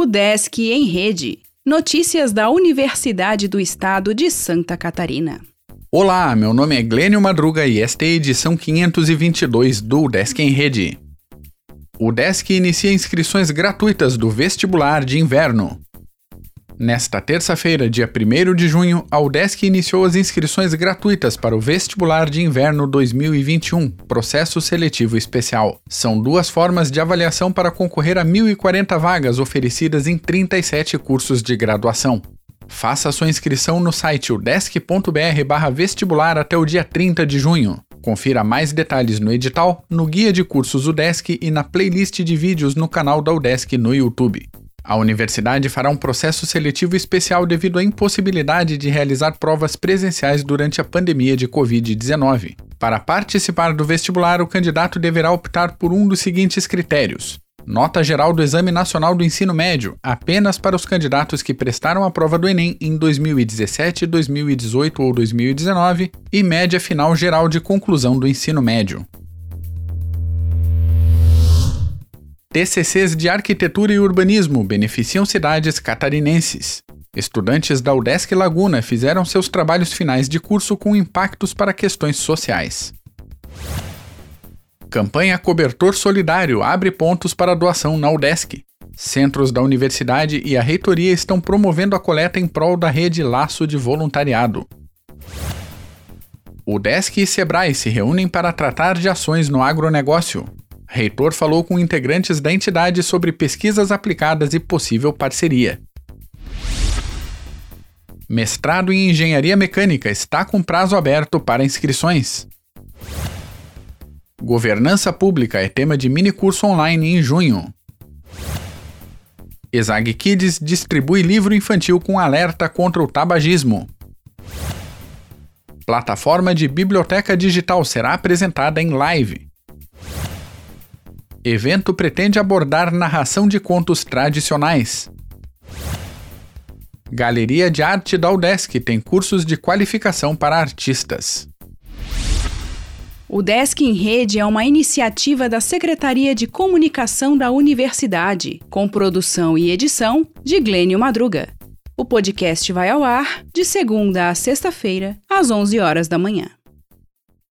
O Desk em Rede. Notícias da Universidade do Estado de Santa Catarina. Olá, meu nome é Glênio Madruga e esta é a edição 522 do Desk em Rede. O Desk inicia inscrições gratuitas do vestibular de inverno. Nesta terça-feira, dia 1 de junho, a UDESC iniciou as inscrições gratuitas para o Vestibular de Inverno 2021, processo seletivo especial. São duas formas de avaliação para concorrer a 1.040 vagas oferecidas em 37 cursos de graduação. Faça sua inscrição no site udesc.br/vestibular até o dia 30 de junho. Confira mais detalhes no edital, no guia de cursos UDESC e na playlist de vídeos no canal da UDESC no YouTube. A universidade fará um processo seletivo especial devido à impossibilidade de realizar provas presenciais durante a pandemia de Covid-19. Para participar do vestibular, o candidato deverá optar por um dos seguintes critérios: nota geral do Exame Nacional do Ensino Médio, apenas para os candidatos que prestaram a prova do Enem em 2017, 2018 ou 2019, e média final geral de conclusão do ensino médio. TCCs de Arquitetura e Urbanismo beneficiam cidades catarinenses. Estudantes da UDESC Laguna fizeram seus trabalhos finais de curso com impactos para questões sociais. Campanha Cobertor Solidário abre pontos para doação na UDESC. Centros da universidade e a reitoria estão promovendo a coleta em prol da rede Laço de Voluntariado. UDESC e Sebrae se reúnem para tratar de ações no agronegócio. Reitor falou com integrantes da entidade sobre pesquisas aplicadas e possível parceria. Mestrado em Engenharia Mecânica está com prazo aberto para inscrições. Governança Pública é tema de minicurso online em junho. Exag Kids distribui livro infantil com alerta contra o tabagismo. Plataforma de biblioteca digital será apresentada em live. Evento pretende abordar narração de contos tradicionais. Galeria de Arte da UDESC tem cursos de qualificação para artistas. O Desk em Rede é uma iniciativa da Secretaria de Comunicação da Universidade, com produção e edição de Glênio Madruga. O podcast vai ao ar de segunda a sexta-feira, às 11 horas da manhã.